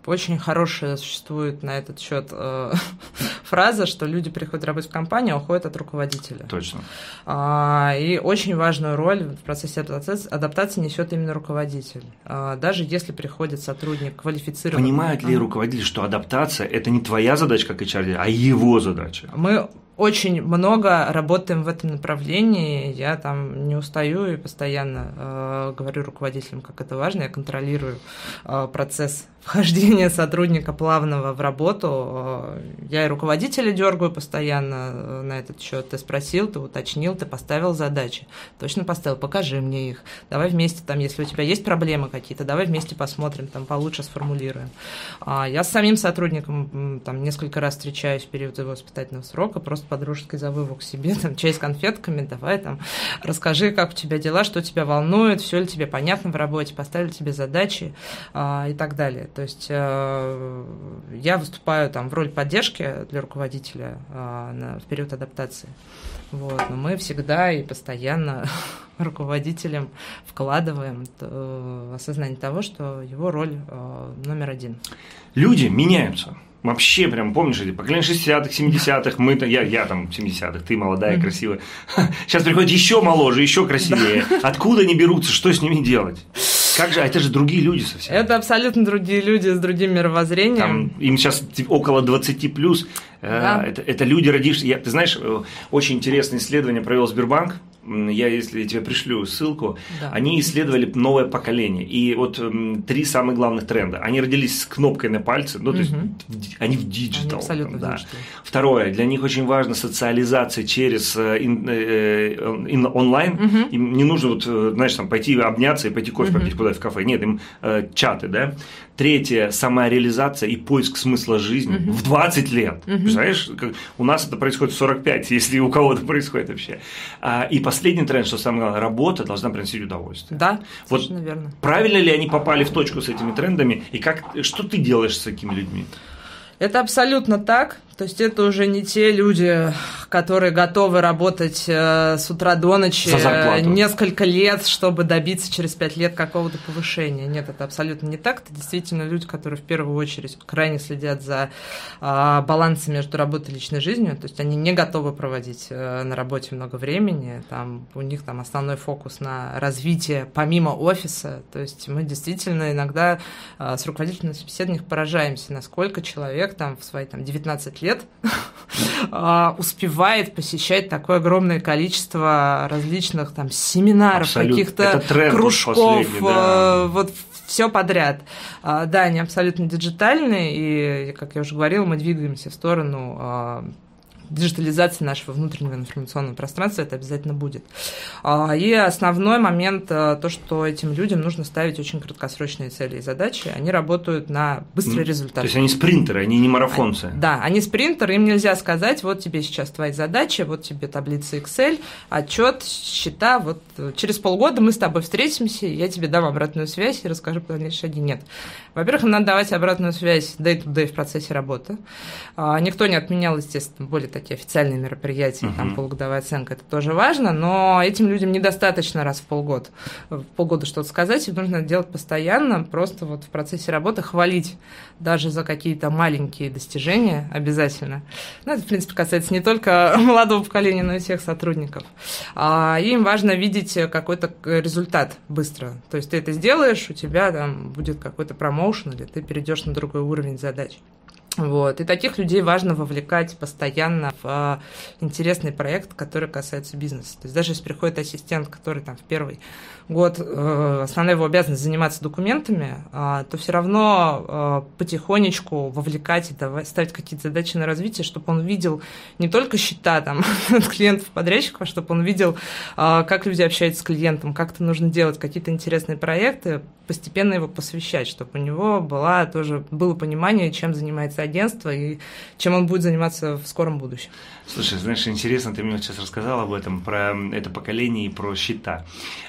Очень хорошая существует на этот счет э, фраза, что люди приходят работать в компанию, а уходят от руководителя. Точно. А, и очень важную роль в процессе адаптации, адаптации несет именно руководитель. А, даже если приходит сотрудник квалифицированный. Понимает ли руководитель, что адаптация это не твоя задача как HR, а его задача? Мы очень много работаем в этом направлении. Я там не устаю и постоянно э, говорю руководителям, как это важно. Я контролирую э, процесс вхождения сотрудника плавного в работу. Я и руководителя дергаю постоянно э, на этот счет. Ты спросил, ты уточнил, ты поставил задачи. Точно поставил, покажи мне их. Давай вместе, там, если у тебя есть проблемы какие-то, давай вместе посмотрим, там получше сформулируем. А я с самим сотрудником там несколько раз встречаюсь в период его воспитательного срока, просто по-дружески зову его к себе, там, чай с конфетками, давай там, расскажи, как у тебя дела, что тебя волнует, все ли тебе понятно в работе, поставили тебе задачи а, и так далее. То есть э, я выступаю там в роли поддержки для руководителя э, на, в период адаптации. Вот, но мы всегда и постоянно руководителям вкладываем э, осознание того, что его роль номер один. Люди меняются. Вообще, прям, помнишь, эти поколение 60-х, 70-х, мы я, я там 70-х, ты молодая, mm-hmm. красивая. Сейчас приходят еще моложе, еще красивее. Откуда они берутся, что с ними делать? Как же, а это же другие люди совсем. Это абсолютно другие люди с другим мировоззрением. Там, им сейчас около 20 плюс. Э, да. Это, это люди, родившиеся. Ты знаешь, э, очень интересное исследование провел Сбербанк я, если я тебе пришлю ссылку, да. они исследовали новое поколение. И вот три самых главных тренда. Они родились с кнопкой на пальце, ну, то есть они в digital. Абсолютно да. Второе, для них очень важна социализация через э, ин, э, ин, онлайн. Угу. Им не нужно, вот, э, знаешь, там, пойти обняться и пойти кофе угу. попить куда-то в кафе. Нет, им э, чаты, да. Третье – самореализация и поиск смысла жизни угу. в 20 лет. Угу. Представляешь, у нас это происходит в 45, если у кого-то происходит вообще. А, и последний тренд, что самое главное, работа должна приносить удовольствие. Да, вот совершенно верно. Правильно ли они попали в точку с этими трендами, и как, что ты делаешь с такими людьми? Это абсолютно так. То есть это уже не те люди, которые готовы работать э, с утра до ночи несколько лет, чтобы добиться через пять лет какого-то повышения. Нет, это абсолютно не так. Это действительно люди, которые в первую очередь крайне следят за э, балансом между работой и личной жизнью. То есть они не готовы проводить э, на работе много времени. Там, у них там основной фокус на развитие помимо офиса. То есть мы действительно иногда э, с руководителями собеседованиях поражаемся, насколько человек там в свои там, 19 лет лет а, успевает посещать такое огромное количество различных там семинаров, каких-то кружков, да. вот все подряд. А, да, они абсолютно диджитальные, и, как я уже говорила, мы двигаемся в сторону а, диджитализации нашего внутреннего информационного пространства это обязательно будет. А, и основной момент э, то, что этим людям нужно ставить очень краткосрочные цели и задачи. Они работают на быстрый результат. То есть они спринтеры, они не марафонцы. Да, они спринтеры, им нельзя сказать, вот тебе сейчас твои задачи, вот тебе таблица Excel, отчет, счета, вот э, через полгода мы с тобой встретимся, я тебе дам обратную связь и расскажу про дальнейшие шаги. Нет. Во-первых, надо давать обратную связь day-to-day в процессе работы. А, никто не отменял, естественно, более такие официальные мероприятия, uh-huh. там полугодовая оценка, это тоже важно, но этим людям недостаточно раз в полгода, в полгода что-то сказать, им нужно делать постоянно, просто вот в процессе работы хвалить даже за какие-то маленькие достижения обязательно. Ну, это, в принципе, касается не только молодого поколения, но и всех сотрудников. А им важно видеть какой-то результат быстро. То есть ты это сделаешь, у тебя там будет какой-то промоушен, или ты перейдешь на другой уровень задач. Вот. И таких людей важно вовлекать постоянно в а, интересный проект, который касается бизнеса. То есть даже если приходит ассистент, который там в первый год э, основная его обязанность заниматься документами, э, то все равно э, потихонечку вовлекать и давать, ставить какие-то задачи на развитие, чтобы он видел не только счета там, от клиентов подрядчиков, а чтобы он видел, э, как люди общаются с клиентом, как это нужно делать, какие-то интересные проекты, постепенно его посвящать, чтобы у него была тоже было понимание, чем занимается агентство и чем он будет заниматься в скором будущем. Слушай, знаешь, интересно, ты мне сейчас рассказал об этом, про это поколение и про счета.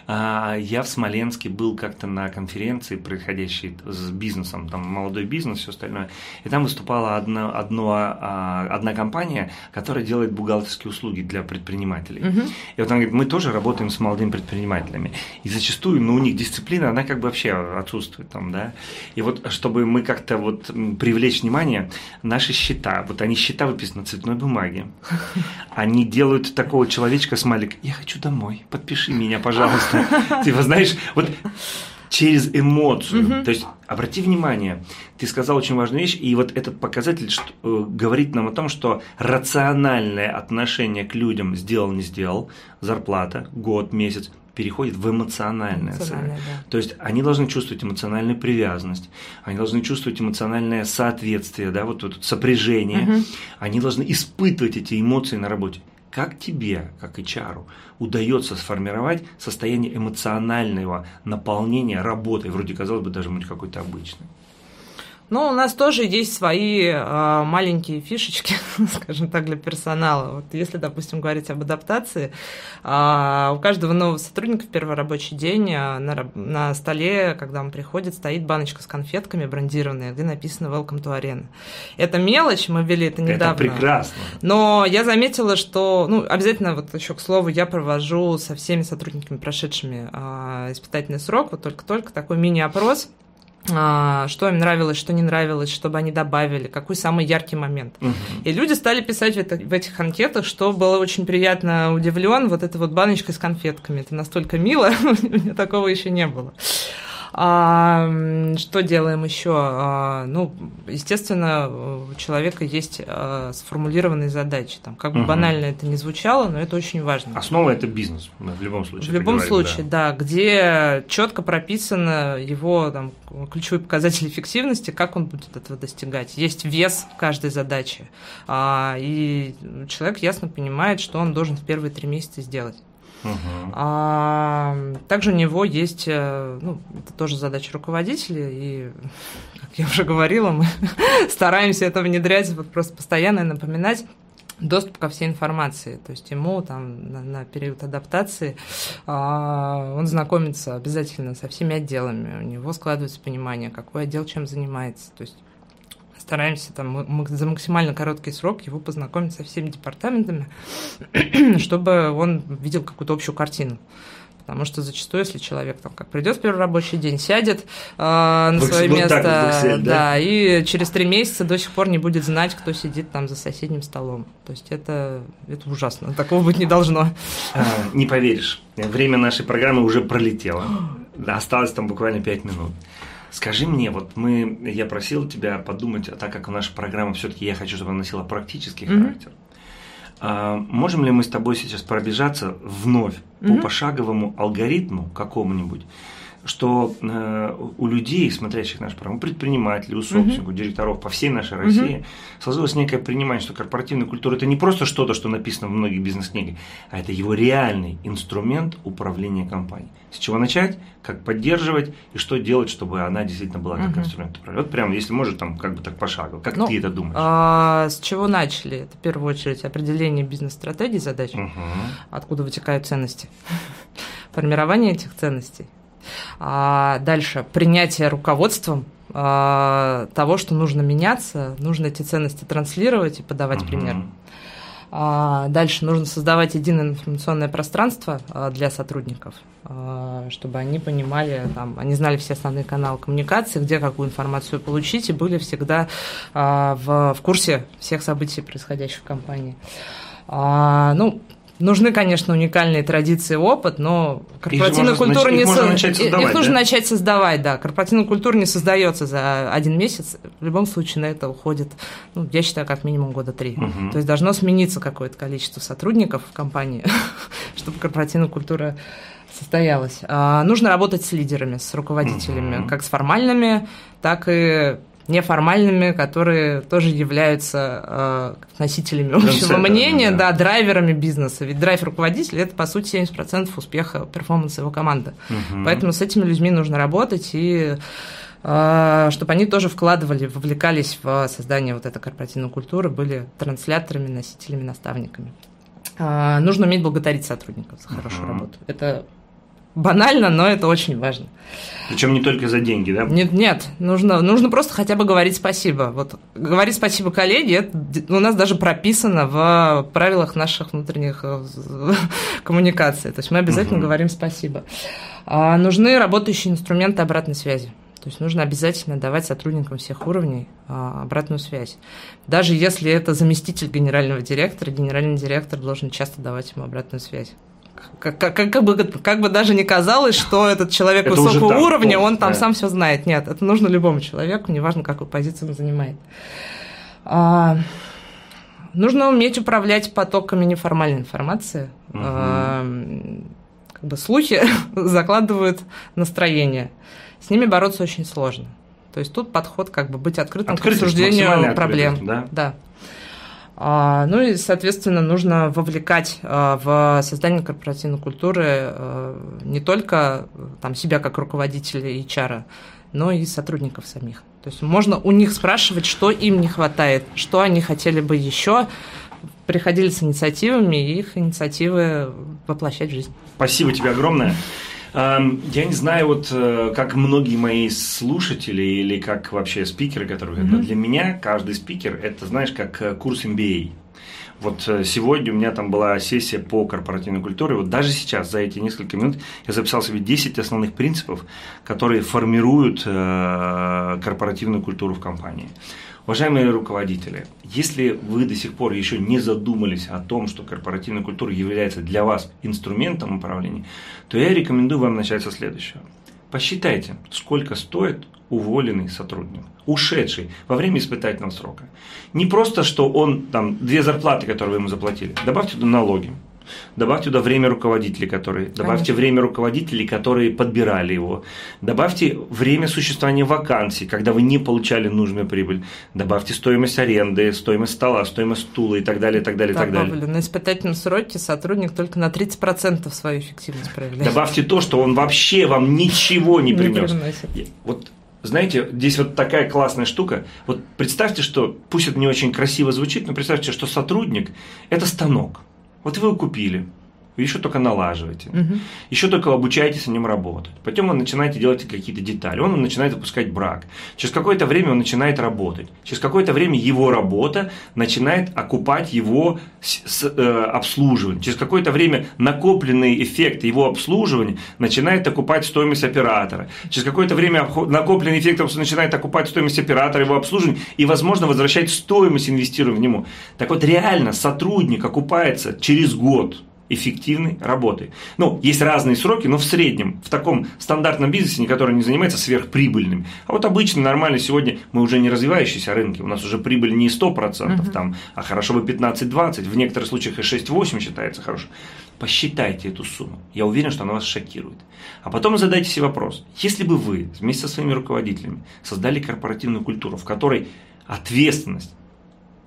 А, я в Смоленске был как-то на конференции, происходящей с бизнесом, там молодой бизнес, все остальное, и там выступала одна, одно, а, одна компания, которая делает бухгалтерские услуги для предпринимателей. Угу. И вот она говорит, мы тоже работаем с молодыми предпринимателями, и зачастую, ну, у них дисциплина, она как бы вообще отсутствует там, да, и вот чтобы мы как-то вот привлечь внимание, наши счета, вот они счета выписаны на цветной бумаге, они делают такого человечка смайлик. Я хочу домой, подпиши меня, пожалуйста. Типа, знаешь, вот через эмоцию. То есть, обрати внимание, ты сказал очень важную вещь, и вот этот показатель что, э, говорит нам о том, что рациональное отношение к людям сделал, не сделал, зарплата, год, месяц, переходит в эмоциональное. эмоциональное да. То есть они должны чувствовать эмоциональную привязанность, они должны чувствовать эмоциональное соответствие, да, вот это сопряжение, угу. они должны испытывать эти эмоции на работе. Как тебе, как HR, удается сформировать состояние эмоционального наполнения работой, вроде, казалось бы, даже какой-то обычной? Ну, у нас тоже есть свои э, маленькие фишечки, скажем так, для персонала. Вот если, допустим, говорить об адаптации, э, у каждого нового сотрудника в первый рабочий день э, на, на столе, когда он приходит, стоит баночка с конфетками брендированная, где написано «Welcome to Arena». Это мелочь, мы ввели это недавно. Это прекрасно. Но я заметила, что, ну, обязательно, вот еще к слову, я провожу со всеми сотрудниками, прошедшими э, испытательный срок, вот только-только такой мини-опрос – что им нравилось, что не нравилось, чтобы они добавили, какой самый яркий момент. Угу. И люди стали писать в, это, в этих анкетах, что было очень приятно удивлен, вот эта вот баночка с конфетками, это настолько мило, у меня такого еще не было. А, что делаем еще? А, ну, естественно, у человека есть а, сформулированные задачи. Там, как бы угу. банально это не звучало, но это очень важно. Основа это бизнес, в любом случае. В любом говорим, случае, да. да, где четко прописано его там, ключевые показатели эффективности, как он будет этого достигать. Есть вес каждой задачи. А, и человек ясно понимает, что он должен в первые три месяца сделать. Угу. А, также у него есть, э, ну, это тоже задача руководителя, и, как я уже говорила, мы стараемся это внедрять, вот просто постоянно напоминать доступ ко всей информации. То есть ему там на, на период адаптации а, он знакомится обязательно со всеми отделами, у него складывается понимание, какой отдел чем занимается. То есть стараемся там за максимально короткий срок его познакомить со всеми департаментами, чтобы он видел какую-то общую картину. Потому что зачастую, если человек там как придет в первый рабочий день, сядет э, на вот, свое вот место, Excel, да? да, и через три месяца до сих пор не будет знать, кто сидит там за соседним столом. То есть это, это ужасно, такого быть не должно. А, не поверишь, время нашей программы уже пролетело. Осталось там буквально пять минут. Скажи мне, вот мы, я просил тебя подумать, так как наша программа все-таки я хочу, чтобы она носила практический mm-hmm. характер. А, можем ли мы с тобой сейчас пробежаться вновь по пошаговому алгоритму какому-нибудь, что э, у людей, смотрящих наш программу, предпринимателей, у собственников, у директоров по всей нашей России, сложилось некое понимание, что корпоративная культура это не просто что-то, что написано в многих бизнес-книгах, а это его реальный инструмент управления компанией. С чего начать, как поддерживать и что делать, чтобы она действительно была как инструмент управления. Вот прям, если может, там как бы так пошагово. Как Ну, ты это думаешь? А, с чего начали? Это в первую очередь определение бизнес-стратегии задач, Мгм. откуда вытекают ценности, формирование этих ценностей. А дальше принятие руководством а, того, что нужно меняться, нужно эти ценности транслировать и подавать Мгм. пример. А, Дальше нужно создавать единое информационное пространство а, для сотрудников, а, чтобы они понимали, там, они знали все основные каналы коммуникации, где какую информацию получить, и были всегда в, в курсе всех событий, происходящих в компании. А, Ну, Нужны, конечно, уникальные традиции и опыт, но корпоративная можно культура не их со- начать их создавать, нужно да? начать создавать, да. Корпоративная культура не создается за один месяц. В любом случае на это уходит, ну, я считаю, как минимум года три. Мгм. То есть должно смениться какое-то количество сотрудников в компании, чтобы корпоративная культура состоялась. А, нужно работать с лидерами, с руководителями, Мгм. как с формальными, так и неформальными, которые тоже являются э, носителями общего мнения, да. да, драйверами бизнеса. Ведь драйв руководителя – это, по сути, 70% успеха перформанса его команды. Мгм. Поэтому с этими людьми нужно работать и э, чтобы они тоже вкладывали, вовлекались в создание вот этой корпоративной культуры, были трансляторами, носителями, наставниками. А, Нужно уметь благодарить сотрудников за хорошую Мгм. работу. Это банально, но это очень важно. Причем не только за деньги, да? Нет, нет, нужно, нужно просто хотя бы говорить спасибо. Вот говорить спасибо коллеге, это у нас даже прописано в правилах наших внутренних э, коммуникаций. То есть мы обязательно Мгм. говорим спасибо. А, нужны работающие инструменты обратной связи. То есть нужно обязательно давать сотрудникам всех уровней а, обратную связь. Даже если это заместитель генерального директора, генеральный директор должен часто давать ему обратную связь. Как, как, как бы, как бы даже не казалось, что этот человек Это высокого там, уровня, он там да. сам все знает. Нет, это нужно любому человеку, неважно, какую позицию он занимает. А, нужно уметь управлять потоками неформальной информации. Мгм. А, как бы слухи закладывают настроение. С ними бороться очень сложно. То есть тут подход как бы быть открытым Открытость, к обсуждению проблем. Да. А, ну и, соответственно, нужно вовлекать а, в создание корпоративной культуры а, не только э, там, себя как руководителя HR, но и сотрудников самих. То есть можно у них спрашивать, что им не хватает, что они хотели бы еще, приходили с инициативами и их инициативы воплощать в жизнь. Спасибо тебе огромное. Эм, Я не знаю, вот э, как многие мои слушатели или как вообще спикеры, которые Мгм. для меня каждый спикер это знаешь как э, курс MBA. Вот э, сегодня у меня там была сессия по корпоративной культуре. Вот даже сейчас, за эти несколько минут, я записал себе 10 основных принципов, которые формируют корпоративную культуру в компании. Уважаемые руководители, если вы до сих пор еще не задумались о том, что корпоративная культура является для вас инструментом управления, то я рекомендую вам начать со следующего. Посчитайте, сколько стоит уволенный сотрудник, ушедший во время испытательного срока. Не просто, что он там две зарплаты, которые вы ему заплатили, добавьте туда налоги, добавьте туда время руководителей, которые, добавьте Конечно. время руководителей, которые подбирали его, добавьте время существования вакансий, когда вы не получали нужную прибыль, добавьте стоимость аренды, стоимость стола, стоимость стула и так далее, и так далее, и так далее. Добавлю, на испытательном сроке сотрудник только на 30% свою эффективность проявляет. Добавьте то, что он вообще вам ничего не Не принес. приносит. Вот знаете, здесь вот такая классная штука. Вот представьте, что, пусть это не очень красиво звучит, но представьте, что сотрудник – это станок. Вот вы купили, вы еще только налаживаете, Мгм. еще только обучаетесь на нем работать. Потом вы начинаете делать какие-то детали, он начинает запускать брак. Через какое-то время он начинает работать. Через какое-то время его работа начинает окупать его с- с- э, обслуживание. Через какое-то время накопленный эффект его обслуживания начинает окупать стоимость оператора. Через какое-то время накопленный эффект начинает окупать стоимость оператора, его обслуживания и, возможно, возвращать стоимость инвестирования в него. Так вот, реально сотрудник окупается через год эффективной работы. Ну, есть разные сроки, но в среднем, в таком стандартном бизнесе, который не занимается сверхприбыльным. А вот обычно, нормально, сегодня мы уже не развивающиеся рынки, у нас уже прибыль не 100%, uh-huh. там, а хорошо бы 15-20, в некоторых случаях и 6-8 считается хорошо. Посчитайте эту сумму. Я уверен, что она вас шокирует. А потом задайте себе вопрос. Если бы вы вместе со своими руководителями создали корпоративную культуру, в которой ответственность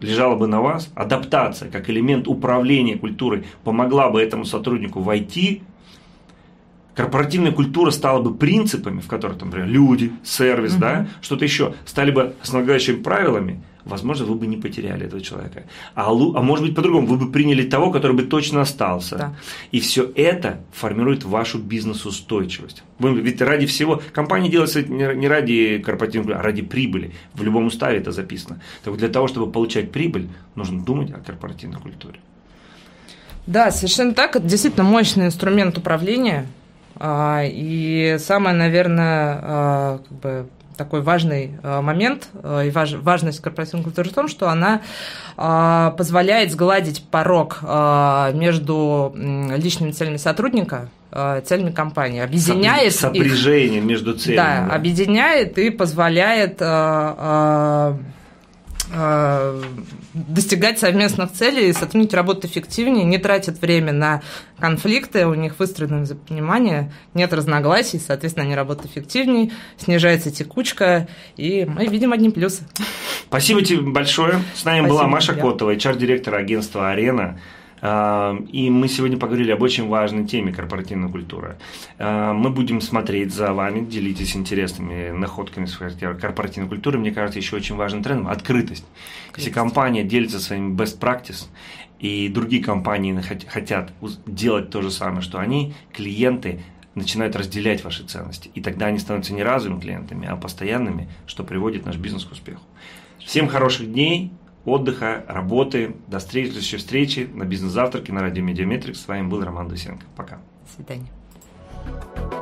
лежала бы на вас, адаптация как элемент управления культурой помогла бы этому сотруднику войти, корпоративная культура стала бы принципами, в которых, там, например, люди, сервис, угу. да, что-то еще, стали бы основополагающими правилами, возможно, вы бы не потеряли этого человека. А, а может быть, по-другому, вы бы приняли того, который бы точно остался. Да. И все это формирует вашу бизнес-устойчивость. Вы, ведь ради всего, компания делается не ради корпоративной, а ради прибыли. В любом уставе это записано. Так для того, чтобы получать прибыль, нужно думать о корпоративной культуре. Да, совершенно так. Это действительно мощный инструмент управления. А, и самое, наверное, а, как бы такой важный э, момент э, и важ, важность корпоративной культуры в том, что она э, позволяет сгладить порог между личными целями сотрудника целями компании, объединяет сопряжение их, между целями. Да, да, объединяет и позволяет достигать совместных целей, сотрудники работают эффективнее, не тратят время на конфликты, у них выстроено взаимопонимание, нет разногласий, соответственно, они работают эффективнее, снижается текучка, и мы видим одни плюсы. Спасибо тебе большое. С нами Спасибо была Маша тебе. Котова, HR-директор агентства «Арена». И мы сегодня поговорили об очень важной теме корпоративной культуры. Мы будем смотреть за вами, делитесь интересными находками своей корпоративной культуры. Мне кажется, еще очень важным трендом – открытость. Если компания делится своими best practice, и другие компании хотят делать то же самое, что они, клиенты начинают разделять ваши ценности. И тогда они становятся не разовыми клиентами, а постоянными, что приводит наш бизнес к успеху. Всем хороших дней, отдыха, работы. До следующей встречи на бизнес-завтраке на радио Медиаметрикс. С вами был Роман Дусенко. Пока. До свидания.